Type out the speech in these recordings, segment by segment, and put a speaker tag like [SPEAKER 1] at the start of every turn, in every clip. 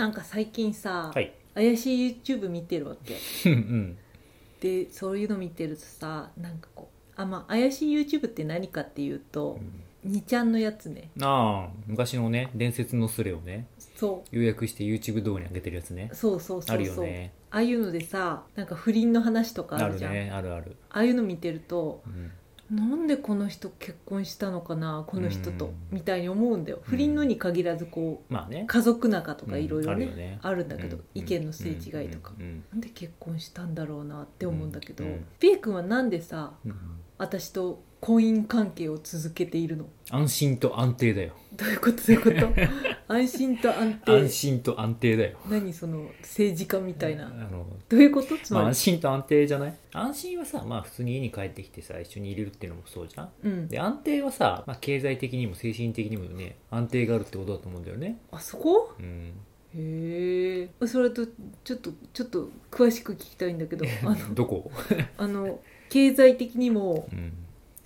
[SPEAKER 1] なんか最近さ、
[SPEAKER 2] はい。
[SPEAKER 1] 怪しい YouTube 見てるわけ。
[SPEAKER 2] うん
[SPEAKER 1] でそういうの見てるとさなんかこうあまあ怪しい YouTube って何かっていうと、2ちゃんのやつね。
[SPEAKER 2] ああ昔のね伝説のスレをね
[SPEAKER 1] そ
[SPEAKER 2] 要約して YouTube 動画に上げてるやつね。
[SPEAKER 1] うそうそうそうそう。
[SPEAKER 2] あるよね。
[SPEAKER 1] ああいうのでさなんか不倫の話とかあ
[SPEAKER 2] ある
[SPEAKER 1] るじゃん。
[SPEAKER 2] ねあるある、
[SPEAKER 1] ああいうの見てると
[SPEAKER 2] うん
[SPEAKER 1] なんでこの人結婚したのかなこの人と
[SPEAKER 2] うん。
[SPEAKER 1] みたいに思うんだよ。不倫のに限らずこう
[SPEAKER 2] まあね。
[SPEAKER 1] 家族仲とかいろいろね
[SPEAKER 2] うんあるよね。
[SPEAKER 1] あるんだけど
[SPEAKER 2] うん。
[SPEAKER 1] 意見のすれ違いとか。
[SPEAKER 2] うん。うん。
[SPEAKER 1] なんで結婚したんだろうなって思うんだけど
[SPEAKER 2] うん。うん。
[SPEAKER 1] ビエ君はなんでさ
[SPEAKER 2] うん。
[SPEAKER 1] 私と婚姻関係を続けているの。
[SPEAKER 2] 安心と安定だよ。
[SPEAKER 1] どういうこと？どういうこと？安心と安定。
[SPEAKER 2] 安心と安定だよ。
[SPEAKER 1] 何その政治家みたいな。
[SPEAKER 2] あの
[SPEAKER 1] どういうこと？つ
[SPEAKER 2] まあ、
[SPEAKER 1] まり
[SPEAKER 2] 安心と安定じゃない？安心はさまあ普通に家に帰ってきてさ一緒にいれるっていうのもそうじゃん。
[SPEAKER 1] うん。
[SPEAKER 2] で安定はさ、まあ、経済的にも精神的にもね安定があるってことだと思うんだよね。
[SPEAKER 1] あそこ？
[SPEAKER 2] うん。
[SPEAKER 1] へえ。それとちょっとちょっと詳しく聞きたいんだけどあの
[SPEAKER 2] どこ、
[SPEAKER 1] あの経済的にも
[SPEAKER 2] うん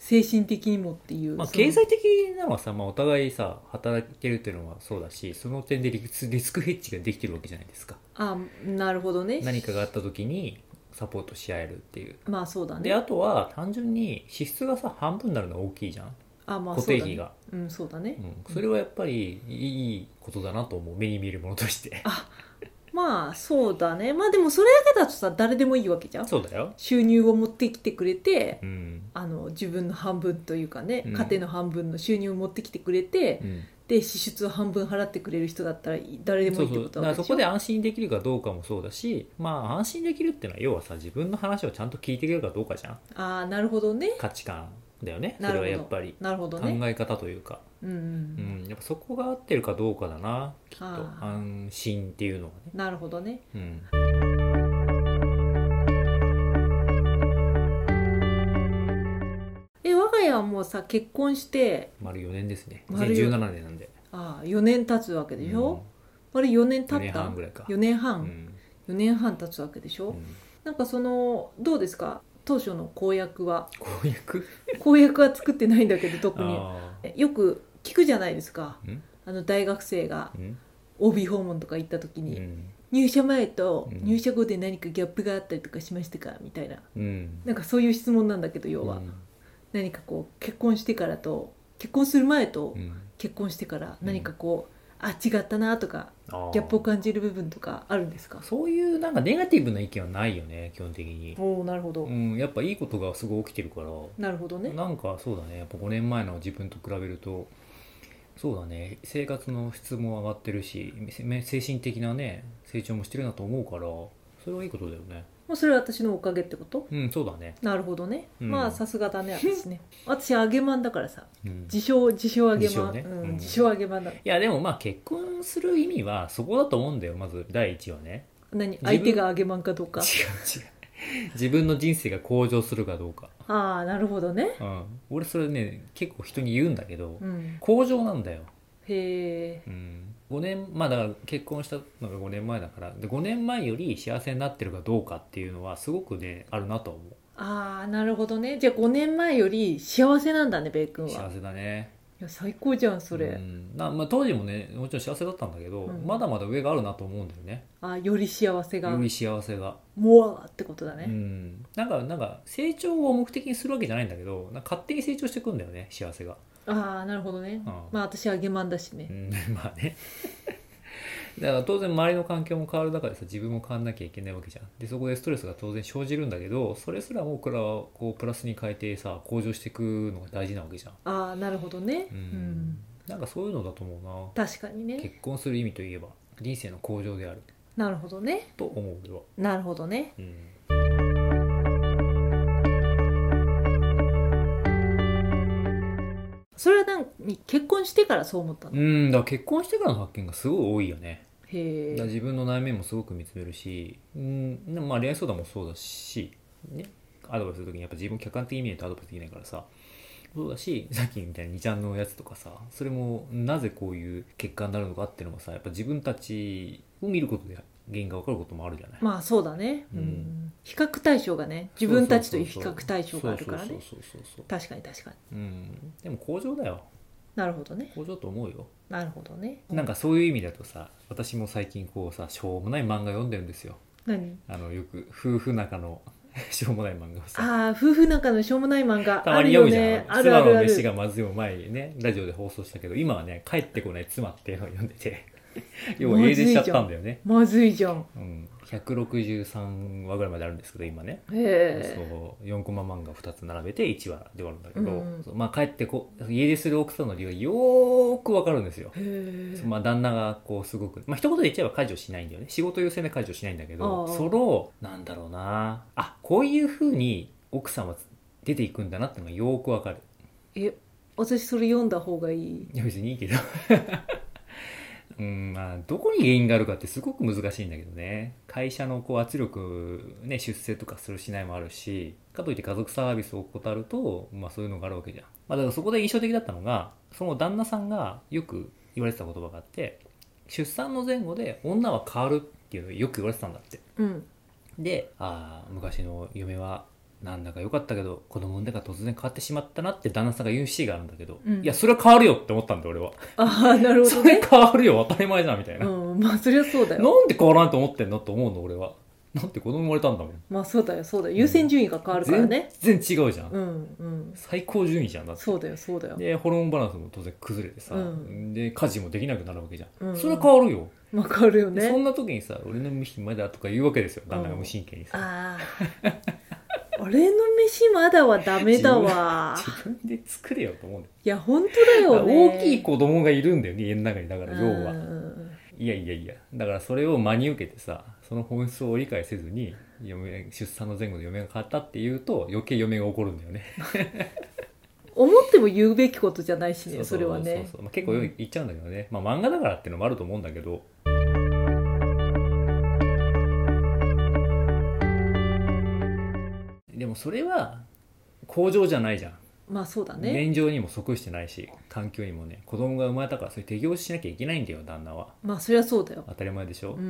[SPEAKER 1] 精神的にもっていう、
[SPEAKER 2] まあ、経済的なのはさ、まあ、お互いさ働いてるっていうのはそうだしその点でリスリスクヘッジができてるわけじゃないですか。
[SPEAKER 1] あなるほどね。
[SPEAKER 2] 何かがあった時にサポートし合えるっていう。
[SPEAKER 1] まあそうだね。
[SPEAKER 2] であとは単純に支出がさ半分になるのは大きいじゃん。
[SPEAKER 1] あまあ
[SPEAKER 2] 固定費が。
[SPEAKER 1] そうだねうんそうだね、
[SPEAKER 2] うん、それはやっぱりいいことだなと思う。目に見えるものとして。
[SPEAKER 1] あまあそうだね。まあでもそれだけだとさ誰でもいいわけじゃん。
[SPEAKER 2] そうだよ。
[SPEAKER 1] 収入を持ってきてくれて
[SPEAKER 2] うん、
[SPEAKER 1] あの自分の半分というかね、
[SPEAKER 2] うん。
[SPEAKER 1] 家庭の半分の収入を持ってきてくれて、
[SPEAKER 2] うん、
[SPEAKER 1] で支出を半分払ってくれる人だったら誰でも
[SPEAKER 2] そ
[SPEAKER 1] いういって
[SPEAKER 2] そうだからそ
[SPEAKER 1] こで
[SPEAKER 2] 安心できるかどうかもそうだしまあ安心できるっていうのは要はさ自分の話をちゃんと聞いてくれるかどうかじゃん。
[SPEAKER 1] ああなるほどね。
[SPEAKER 2] 価値観だよね。それはやっぱり。
[SPEAKER 1] なるほど
[SPEAKER 2] 考
[SPEAKER 1] ね
[SPEAKER 2] え方というか、
[SPEAKER 1] うんうん、
[SPEAKER 2] うん、やっぱそこが合ってるかどうかだなきっと。安心っていうのはね、
[SPEAKER 1] なるほどね。
[SPEAKER 2] うん、
[SPEAKER 1] え我が家はもうさ結婚して
[SPEAKER 2] 丸4年ですね。
[SPEAKER 1] 丸四
[SPEAKER 2] 2017年なんで。
[SPEAKER 1] ああ4年経つわけでしょ、あれ4年経
[SPEAKER 2] 4年
[SPEAKER 1] った
[SPEAKER 2] 半ぐらいか。
[SPEAKER 1] 4年
[SPEAKER 2] う
[SPEAKER 1] 半、
[SPEAKER 2] ん。
[SPEAKER 1] 4年半経つわけでしょ、
[SPEAKER 2] うん。
[SPEAKER 1] なんかそのどうですか？当初の公約は。
[SPEAKER 2] 公約？
[SPEAKER 1] 公約は作ってないんだけど特に。
[SPEAKER 2] あ
[SPEAKER 1] よく聞くじゃないですか。あの大学生が
[SPEAKER 2] うん
[SPEAKER 1] ？OB 訪問とか行った時に、
[SPEAKER 2] うん。
[SPEAKER 1] 入社前と
[SPEAKER 2] うん。
[SPEAKER 1] 入社後で何かギャップがあったりとかしましたかみたいな。
[SPEAKER 2] うん。
[SPEAKER 1] なんかそういう質問なんだけど要は、
[SPEAKER 2] うん。
[SPEAKER 1] 何かこう結婚してからと結婚する前と
[SPEAKER 2] うん。
[SPEAKER 1] 結婚してから何かこう、あ違ったなとかギャップを感じる部分とかあるんですか？
[SPEAKER 2] そういうなんかネガティブな意見はないよね基本的に、
[SPEAKER 1] おおなるほど、
[SPEAKER 2] うん、やっぱいいことがすごい起きてるから。
[SPEAKER 1] なるほどね。
[SPEAKER 2] なんかそうだねやっぱ5年前の自分と比べるとそうだね生活の質も上がってるしめ精神的なね成長もしてるなと思うからそれはいいことだよね
[SPEAKER 1] もうそれは私のおかげってこと？
[SPEAKER 2] うんそうだね、
[SPEAKER 1] なるほどね、
[SPEAKER 2] うん。
[SPEAKER 1] まあさすがだね私ね。私揚げまんだからさ。
[SPEAKER 2] うん、い
[SPEAKER 1] 自称自称揚げまん、
[SPEAKER 2] 自称ね。
[SPEAKER 1] うん
[SPEAKER 2] うん。
[SPEAKER 1] 自称揚げまんだ
[SPEAKER 2] やでもまあ結婚する意味はそこだと思うんだよまず第一はね。
[SPEAKER 1] 何？
[SPEAKER 2] 分
[SPEAKER 1] 相手が揚げまんかどうか。
[SPEAKER 2] 違う違う。自分の人生が向上するかどうか、
[SPEAKER 1] ああなるほどね。
[SPEAKER 2] うん、俺それね結構人に言うんだけど、
[SPEAKER 1] うん。
[SPEAKER 2] 向上なんだよ。
[SPEAKER 1] へえ
[SPEAKER 2] うん、5年まあだから結婚したのが5年前だからで5年前より幸せになってるかどうかっていうのはすごくねあるなと思う。
[SPEAKER 1] ああなるほどね。じゃあ5年前より幸せなんだねベイ君は。
[SPEAKER 2] 幸せだね。
[SPEAKER 1] いや最高じゃんそれ、
[SPEAKER 2] うん。なまあ、当時もねもちろん幸せだったんだけど、
[SPEAKER 1] うん。
[SPEAKER 2] まだまだ上があるなと思うんだよね。
[SPEAKER 1] あーより幸せが。
[SPEAKER 2] より幸せが、
[SPEAKER 1] モアってことだ
[SPEAKER 2] う
[SPEAKER 1] ね、
[SPEAKER 2] ん、なんかなんか成長を目的にするわけじゃないんだけどなんか勝手に成長していくんだよね幸せが、
[SPEAKER 1] ああなるほどね、
[SPEAKER 2] うん。
[SPEAKER 1] まあ私揚げまんだしね、
[SPEAKER 2] うん、まあね。だから当然周りの環境も変わる中でさ自分も変わんなきゃいけないわけじゃん。でそこでストレスが当然生じるんだけどそれすらもこれはこうプラスに変えてさ向上していくのが大事なわけじゃん。
[SPEAKER 1] ああなるほどね。
[SPEAKER 2] う
[SPEAKER 1] うんん、
[SPEAKER 2] なんかそういうのだと思うな。
[SPEAKER 1] 確かにね。
[SPEAKER 2] 結婚する意味といえば人生の向上である。
[SPEAKER 1] なるほどね。
[SPEAKER 2] と思う俺は。
[SPEAKER 1] なるほどね。
[SPEAKER 2] うん
[SPEAKER 1] それは何結婚してからそう思ったの、
[SPEAKER 2] うんだから結婚してからの発見がすごい多いよね。
[SPEAKER 1] へ
[SPEAKER 2] 自分の内面もすごく見つめるし、うんまあ、恋愛相談もそうだし、ね、アドバイスするときにやっぱ自分を客観的に見ないとアドバイスできないからさそうだしさっきみたいに2ちゃんのやつとかさそれもなぜこういう結果になるのかっていうのもさやっぱ自分たちを見ることで原因が分かることもあるじゃない、
[SPEAKER 1] まあそうだね、
[SPEAKER 2] うん。
[SPEAKER 1] うん。比較対象がね自分たちという比較対象があるからね。
[SPEAKER 2] そうそうそうそうそう。
[SPEAKER 1] 確かに確かに。
[SPEAKER 2] うん。でも向上だよ。
[SPEAKER 1] なるほどね。
[SPEAKER 2] 向上と思うよ。
[SPEAKER 1] なるほどね。
[SPEAKER 2] なんかそういう意味だとさ私も最近こうさしょうもない漫画読んでるんですよ。
[SPEAKER 1] 何？
[SPEAKER 2] あのよく夫婦仲の しょうもない漫画
[SPEAKER 1] ああ夫婦仲のしょうもない漫画。
[SPEAKER 2] たま
[SPEAKER 1] あるよ
[SPEAKER 2] に読むじゃん、
[SPEAKER 1] ね。ある
[SPEAKER 2] 妻
[SPEAKER 1] ある。あ
[SPEAKER 2] の飯が
[SPEAKER 1] る
[SPEAKER 2] まずいも前にねラジオで放送したけど今はね帰ってこない妻っていうのを読んでて 要は英でしちゃったんだよね。
[SPEAKER 1] まずいじゃん。
[SPEAKER 2] うん、163話ぐらいまであるんですけど今ね。そう4コマ漫画2つ並べて1話で終わるんだけど、
[SPEAKER 1] うん。
[SPEAKER 2] まあ帰ってこ家出する奥さんの理由がよーくわかるんですよ、まあ、旦那がこうすごくまあ一言で言っちゃえば家事をしないんだよね。仕事優先で家事をしないんだけどそのなんだろうな。あこういうふうに奥さんは出ていくんだなっていうのがよーくわかる。
[SPEAKER 1] え私それ読んだ方がいい。
[SPEAKER 2] いや別にいいけどうんまあどこに原因があるかってすごく難しいんだけどね。会社のこう圧力、ね、出世とかするしないもあるしかといって家族サービスを怠ると、まあ、そういうのがあるわけじゃん、まあ、だからそこで印象的だったのがその旦那さんがよく言われてた言葉があって出産の前後で女は変わるっていうのをよく言われてたんだって。
[SPEAKER 1] うん。
[SPEAKER 2] でああ昔の夢はなんだか良かったけど子供産んでから突然変わってしまったなって旦那さんが言うシーンがあるんだけど、
[SPEAKER 1] うん。
[SPEAKER 2] いやそれは変わるよって思ったんだよ俺は。
[SPEAKER 1] ああなるほ
[SPEAKER 2] そ
[SPEAKER 1] どね。
[SPEAKER 2] れ変わるよ当たり前じゃんみたいな、
[SPEAKER 1] うんまあそりゃそうだよ。
[SPEAKER 2] なんで変わらんと思ってんのと思うの俺は。なんて子供生まれたんだもん。
[SPEAKER 1] まあそうだよそうだよ。優先順位が変わるからね。
[SPEAKER 2] 全然違うじゃん、
[SPEAKER 1] うんうん。
[SPEAKER 2] 最高順位じゃんだって。
[SPEAKER 1] そうだよそうだよ。
[SPEAKER 2] でホルモンバランスも当然崩れてさ、
[SPEAKER 1] うん。
[SPEAKER 2] で家事もできなくなるわけじゃん、
[SPEAKER 1] うん。
[SPEAKER 2] それは変わるよ、
[SPEAKER 1] わかるよね。
[SPEAKER 2] そんな時にさ俺の飯まだとか言うわけですよ。旦那が無神経にさ、
[SPEAKER 1] ああ 俺の飯まだはダメだわ。
[SPEAKER 2] 自分で作れよと思うんだよ。
[SPEAKER 1] いや本当だよね。
[SPEAKER 2] 大きい子供がいるんだよね家の中に。だから要は、
[SPEAKER 1] うん
[SPEAKER 2] いやいやいや。だからそれを真に受けてさその本質を理解せずに嫁出産の前後で嫁が変わったっていうと余計嫁が怒るんだよね。
[SPEAKER 1] 思っても言うべきことじゃないしねそれはね。
[SPEAKER 2] 結構言っちゃうんだけどね、まあ漫画だからっていうのもあると思うんだけどもそれは向上じゃないじゃん、
[SPEAKER 1] まあそうだね。
[SPEAKER 2] 現状にも即してないし環境にもね。子供が生まれたからそれ適応しなきゃいけないんだよ旦那は。
[SPEAKER 1] まあそりゃそうだよ。
[SPEAKER 2] 当たり前でしょ、
[SPEAKER 1] うん。
[SPEAKER 2] う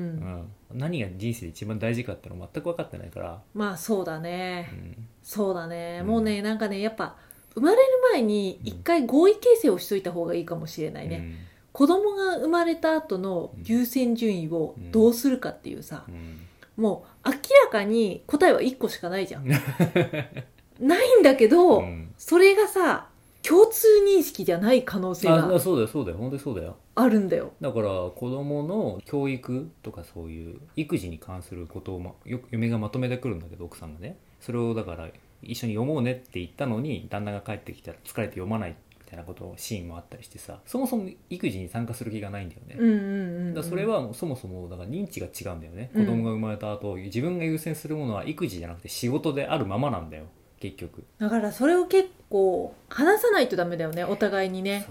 [SPEAKER 2] ん。何が人生で一番大事かっての全く分かってないから、
[SPEAKER 1] まあそうだ
[SPEAKER 2] う
[SPEAKER 1] ね
[SPEAKER 2] ん、
[SPEAKER 1] そうだね。
[SPEAKER 2] うん。
[SPEAKER 1] もうねなんかねやっぱ生まれる前に一回合意形成をしといた方がいいかもしれないね、子供が生まれた後の優先順位をどうするかっていうさ、
[SPEAKER 2] うん。うん。
[SPEAKER 1] もう明らかに答えは1個しかないじゃん。ないんだけど、
[SPEAKER 2] うん。
[SPEAKER 1] それがさ共通認識じゃない可能性
[SPEAKER 2] あ
[SPEAKER 1] が
[SPEAKER 2] そうだよそうだよ。本当にそうだよ。
[SPEAKER 1] あるんだよ。
[SPEAKER 2] だから子供の教育とかそういう育児に関することを、ま、よく嫁がまとめてくるんだけど奥さんがね。それをだから一緒に読もうねって言ったのに旦那が帰ってきたら疲れて読まない。みたいなことシーンもあったりしてさそもそも育児に参加する気がないんだよね、
[SPEAKER 1] うんうんうん、うん、
[SPEAKER 2] だからそれはもうそもそもだから認知が違うんだよね、
[SPEAKER 1] うん。
[SPEAKER 2] 子供が生まれた後自分が優先するものは育児じゃなくて仕事であるままなんだよ。結局。
[SPEAKER 1] だからそれを結構話さないとダメだよねお互いにね。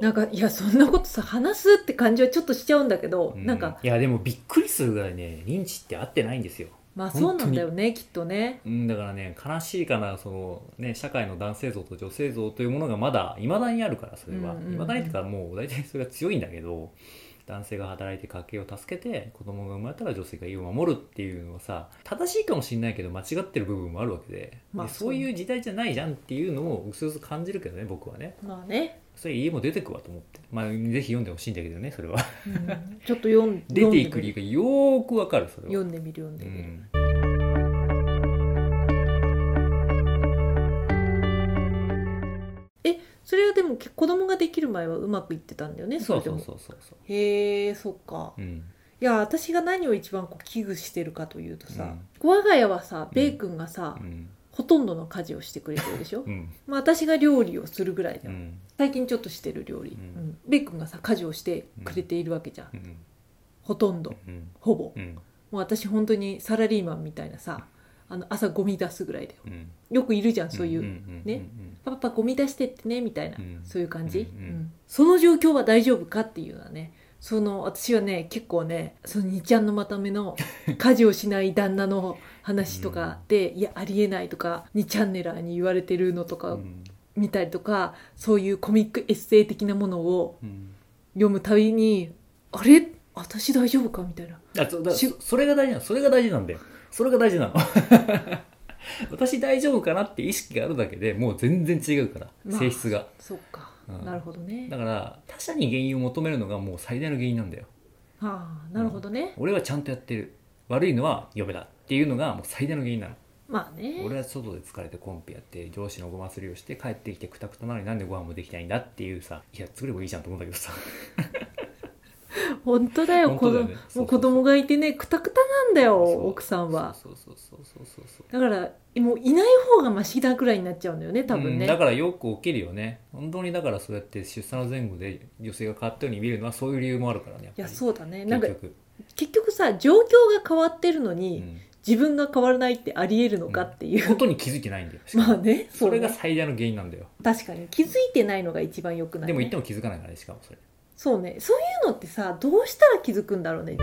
[SPEAKER 1] なんかいやそんなことさ話すって感じはちょっとしちゃうんだけど、
[SPEAKER 2] う
[SPEAKER 1] なんか。
[SPEAKER 2] いやでもびっくりするぐらいね認知って合ってないんですよ
[SPEAKER 1] まあそうなんだよねきっとね。
[SPEAKER 2] うん、だからね悲しいかなその、ね、社会の男性像と女性像というものがまだいまだにあるからそれは。
[SPEAKER 1] うんうんうん。
[SPEAKER 2] いま、未だにっていうかもう大体それが強いんだけど男性が働いて家計を助けて子供が生まれたら女性が家を守るっていうのはさ正しいかもしれないけど間違ってる部分もあるわけで,、
[SPEAKER 1] まあ
[SPEAKER 2] でそういう時代じゃないじゃんっていうのをうすうす感じるけどね僕はね。
[SPEAKER 1] まあね、
[SPEAKER 2] それ家も出てくわと思って。まあぜひ読んでほしいんだけどねそれは。
[SPEAKER 1] うん。ちょっと読ん
[SPEAKER 2] 出ていく理由がよーくわかるそれは。
[SPEAKER 1] 読んでみる読んで
[SPEAKER 2] う
[SPEAKER 1] みる、
[SPEAKER 2] ん。
[SPEAKER 1] それはでもけ子供ができる前はうまくいってたんだよね
[SPEAKER 2] そうそうそうそう。
[SPEAKER 1] へえそっか。
[SPEAKER 2] うん。
[SPEAKER 1] いや私が何を一番こう危惧してるかというとさ、
[SPEAKER 2] うん。
[SPEAKER 1] 我が家はさベイ君がさ、
[SPEAKER 2] うん
[SPEAKER 1] ほとんどの家事をしてくれてるでしょ、
[SPEAKER 2] うん。
[SPEAKER 1] まあ、私が料理をするぐらいだよ、
[SPEAKER 2] うん。
[SPEAKER 1] 最近ちょっとしてる料理、
[SPEAKER 2] うん。
[SPEAKER 1] うん。ベイ君がさ家事をしてくれているわけじゃん、
[SPEAKER 2] うん。
[SPEAKER 1] ほとんど。
[SPEAKER 2] うん。
[SPEAKER 1] ほぼ、
[SPEAKER 2] うん。
[SPEAKER 1] もう私本当にサラリーマンみたいなさあの朝ゴミ出すぐらいだよ。
[SPEAKER 2] うん。
[SPEAKER 1] よくいるじゃんそういう、
[SPEAKER 2] ん
[SPEAKER 1] ね。パパゴミ出してってねみたいな、
[SPEAKER 2] うん。
[SPEAKER 1] そういう感じ、
[SPEAKER 2] うん。うん。
[SPEAKER 1] その状況は大丈夫かっていうのはねその私はね結構ねその2ちゃんのまとめの 家事をしない旦那の話とかで、いやありえないとか2チャンネラーに言われてるのとか
[SPEAKER 2] うん。
[SPEAKER 1] 見たりとか、そういうコミックエッセイ的なものを
[SPEAKER 2] うん。
[SPEAKER 1] 読むたびにあれ？私大丈夫か？みたいな。
[SPEAKER 2] あそだ
[SPEAKER 1] し
[SPEAKER 2] そそれが大事なの。それが大事なんだよ。それが大事なの。私大丈夫かなって意識があるだけでもう全然違うから、
[SPEAKER 1] まあ
[SPEAKER 2] 性質が。
[SPEAKER 1] そっか
[SPEAKER 2] うん。
[SPEAKER 1] なるほどね。
[SPEAKER 2] だから他者に原因を求めるのがもう最大の原因なんだよ。
[SPEAKER 1] はあなるほどね、
[SPEAKER 2] 俺はちゃんとやってる。悪いのは嫁だ。っていうのがもう最大の原因なの。
[SPEAKER 1] まあね。
[SPEAKER 2] 俺は外で疲れてコンペやって上司のごますりをして帰ってきてくたくたなのになんでご飯もできないんだ？っていうさいや作ればいいじゃんと思うんだけどさ。
[SPEAKER 1] 本当だよ。子供もう子供がいてねくたくたなんだよ奥さんは。
[SPEAKER 2] そうそうそうそうそうそう。
[SPEAKER 1] だからもういない方がマシなくらいになっちゃうんだよね多分ね、
[SPEAKER 2] うんだからよく起きるよね。本当にだからそうやって出産の前後で女性が変わったように見るのはそういう理由もあるからねやっぱり。
[SPEAKER 1] いやそうだね。なんか
[SPEAKER 2] 結局
[SPEAKER 1] さ状況が変わってるのに、
[SPEAKER 2] うん。
[SPEAKER 1] 自分が変わらないってありえるのかっていう、
[SPEAKER 2] 本当に気づいてないんだよ。
[SPEAKER 1] まあね。
[SPEAKER 2] それが最大の原因なんだよ。
[SPEAKER 1] 確かに。気づいてないのが一番良くない、ね、
[SPEAKER 2] でも言っても気づかないからねしかもそれ。
[SPEAKER 1] そうね。そういうのってさどうしたら気づくんだろうね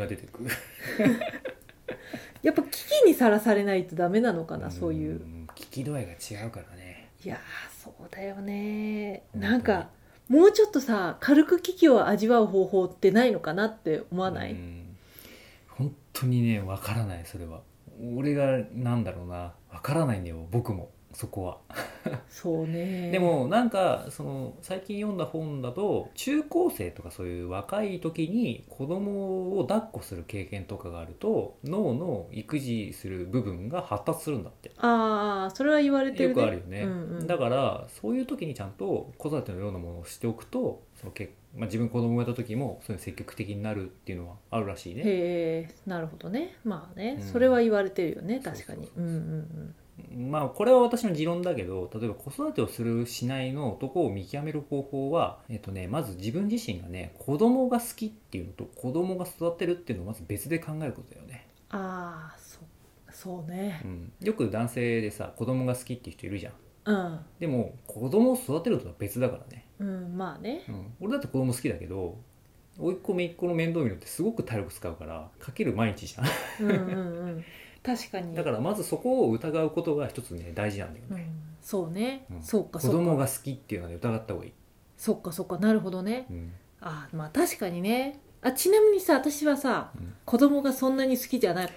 [SPEAKER 2] が出てくる。
[SPEAKER 1] やっぱ危機にさらされないとダメなのかなそういう。
[SPEAKER 2] うん危機度合いが違うからね。
[SPEAKER 1] いやーそうだよね。なんかもうちょっとさ軽く危機を味わう方法ってないのかなって思わない、
[SPEAKER 2] うん。本当にねわからないそれは。俺がなんだろうな。わからないんだよ僕もそこは。
[SPEAKER 1] そうね。
[SPEAKER 2] でもなんかその最近読んだ本だと中高生とかそういう若い時に子供を抱っこする経験とかがあると脳の育児する部分が発達するんだって。
[SPEAKER 1] ああそれは言われてる
[SPEAKER 2] よ
[SPEAKER 1] ね
[SPEAKER 2] くあるよね、
[SPEAKER 1] うんうん。
[SPEAKER 2] だからそういう時にちゃんと子育てのようなものをしておくとそのけ、まあ、自分子供を産めた時もそういう積極的になるっていうのはあるらしいね。
[SPEAKER 1] へえなるほどね。まあね、
[SPEAKER 2] うん。
[SPEAKER 1] それは言われてるよね確かに。
[SPEAKER 2] そうそうそうそう。
[SPEAKER 1] うんうん
[SPEAKER 2] まあこれは私の持論だけど例えば子育てをするしないの男を見極める方法は、えっとね、まず自分自身がね子供が好きっていうのと子供が育てるっていうのをまず別で考えることだよね、
[SPEAKER 1] ああそうそうね。
[SPEAKER 2] うん、よく男性でさ子供が好きっていう人いるじゃん。
[SPEAKER 1] うん。
[SPEAKER 2] でも子供を育てるとは別だからね、
[SPEAKER 1] うんまあね。
[SPEAKER 2] うん、俺だって子供好きだけど甥っ子姪っ子の面倒見るのってすごく体力使うからかける毎日じゃん。
[SPEAKER 1] うんうんうん 確かに。
[SPEAKER 2] だからまずそこを疑うことが一つね大事なんだよね、
[SPEAKER 1] うん、そうね、
[SPEAKER 2] うん。
[SPEAKER 1] そうか
[SPEAKER 2] 子
[SPEAKER 1] そうか。
[SPEAKER 2] 供が好きっていうのはね疑った方がいい、
[SPEAKER 1] そっかそっか。なるほどね。
[SPEAKER 2] うん。
[SPEAKER 1] あまあ確かにね。あちなみにさ私はさ
[SPEAKER 2] うん。
[SPEAKER 1] 子供がそんなに好きじゃなか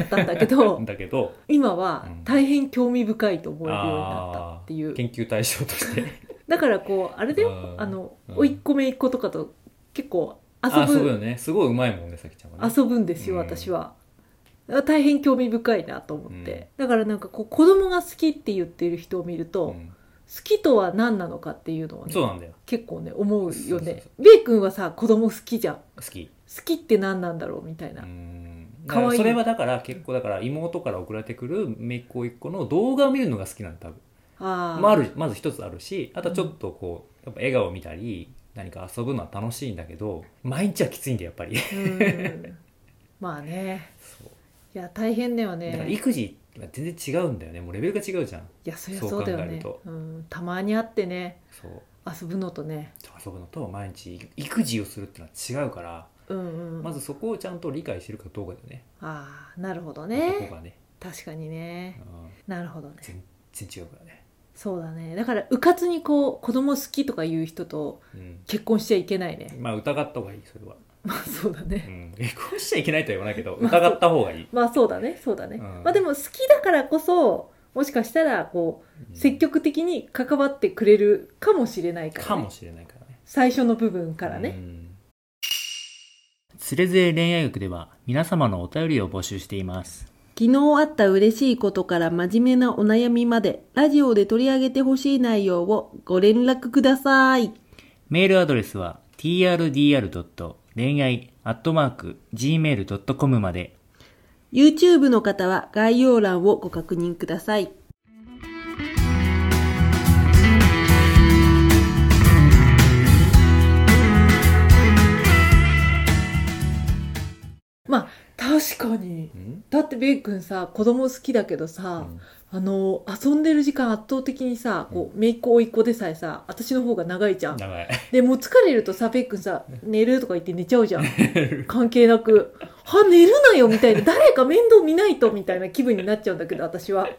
[SPEAKER 1] ったんだけど
[SPEAKER 2] だけど
[SPEAKER 1] 今は
[SPEAKER 2] うん。
[SPEAKER 1] 大変興味深いと思えるようになったっていう、
[SPEAKER 2] 研究対象として。
[SPEAKER 1] だからこうあれだよ。
[SPEAKER 2] うん。
[SPEAKER 1] あの
[SPEAKER 2] うん。
[SPEAKER 1] 甥っ子姪っ子とかと結構遊
[SPEAKER 2] あそう
[SPEAKER 1] ぶ
[SPEAKER 2] よね。すごいうまいもんねさきちゃんはね。
[SPEAKER 1] 遊ぶんですよ
[SPEAKER 2] うん
[SPEAKER 1] 私は。あ大変興味深いなと思って、だからなんかこう子供が好きって言ってる人を見ると、
[SPEAKER 2] うん。
[SPEAKER 1] 好きとは何なのかっていうのはね
[SPEAKER 2] そうなんだよ。
[SPEAKER 1] 結構ね思うよね。
[SPEAKER 2] そ
[SPEAKER 1] ベイ君はさ子供好きじゃん。
[SPEAKER 2] 好き。
[SPEAKER 1] 好きって何なんだろうみたいな、
[SPEAKER 2] うん。
[SPEAKER 1] かわいい。
[SPEAKER 2] それはだから結構だから妹から送られてくる姪っ子一個の動画を見るのが好きなんだ多分。
[SPEAKER 1] あー。
[SPEAKER 2] まあ、あるまず一つあるしあとはちょっとこうやっぱ笑顔を見たり何か遊ぶのは楽しいんだけど毎日はきついんだよやっぱり。
[SPEAKER 1] うん。まあね。
[SPEAKER 2] そう
[SPEAKER 1] いや大変だよ
[SPEAKER 2] だから
[SPEAKER 1] ね
[SPEAKER 2] 育児は全然違うんだよね。もうレベルが違うじゃん。
[SPEAKER 1] いやそりゃ
[SPEAKER 2] そう
[SPEAKER 1] だよね。うん、たまに会ってね。
[SPEAKER 2] そう。
[SPEAKER 1] 遊ぶのとね。
[SPEAKER 2] 遊ぶのと毎日育児をするってのは違うから、
[SPEAKER 1] うんうん。
[SPEAKER 2] まずそこをちゃんと理解してるかどうかだよね。
[SPEAKER 1] ああなるほど
[SPEAKER 2] そ
[SPEAKER 1] ね。
[SPEAKER 2] こがね、
[SPEAKER 1] 確かにね。
[SPEAKER 2] うん、
[SPEAKER 1] なるほどね。
[SPEAKER 2] 全然違うからね、
[SPEAKER 1] そうだね。だからうかつにこう子供好きとか言う人と
[SPEAKER 2] うん、
[SPEAKER 1] 結婚しちゃいけないね。
[SPEAKER 2] まあ疑った方がいいそれは、
[SPEAKER 1] まあそうだ
[SPEAKER 2] う
[SPEAKER 1] ね
[SPEAKER 2] ん、結婚しちゃいけないとは言わないけど
[SPEAKER 1] まあ
[SPEAKER 2] 疑った方がいい、
[SPEAKER 1] まあそうだね。そうだね、
[SPEAKER 2] うん。
[SPEAKER 1] まあでも好きだからこそもしかしたらこう
[SPEAKER 2] うん。
[SPEAKER 1] 積極的に関わってくれるかもしれないから、ね、
[SPEAKER 2] かもしれないからね。
[SPEAKER 1] 最初の部分からね、
[SPEAKER 2] つれづれ恋愛学では皆様のお便りを募集しています。
[SPEAKER 1] 昨日あった嬉しいことから真面目なお悩みまでラジオで取り上げてほしい内容をご連絡ください。
[SPEAKER 2] メールアドレスは trdr. 恋愛 .gmail.com まで。
[SPEAKER 1] YouTube の方は概要欄をご確認ください。まあ確かに。
[SPEAKER 2] うん？
[SPEAKER 1] だってベイ君さ子供好きだけどさ、あの遊んでる時間圧倒的にさこう姪っ子甥っ子でさえさ私の方が長いじゃん。
[SPEAKER 2] 長い。
[SPEAKER 1] でもう疲れるとさベイ君さ寝るとか言って寝ちゃうじゃん。関係なく「は寝るなよ」みたいな。誰か面倒見ないとみたいな気分になっちゃうんだけど私は。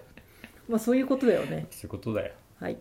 [SPEAKER 1] まあそういうことだよね。
[SPEAKER 2] そういうことだよ。
[SPEAKER 1] はい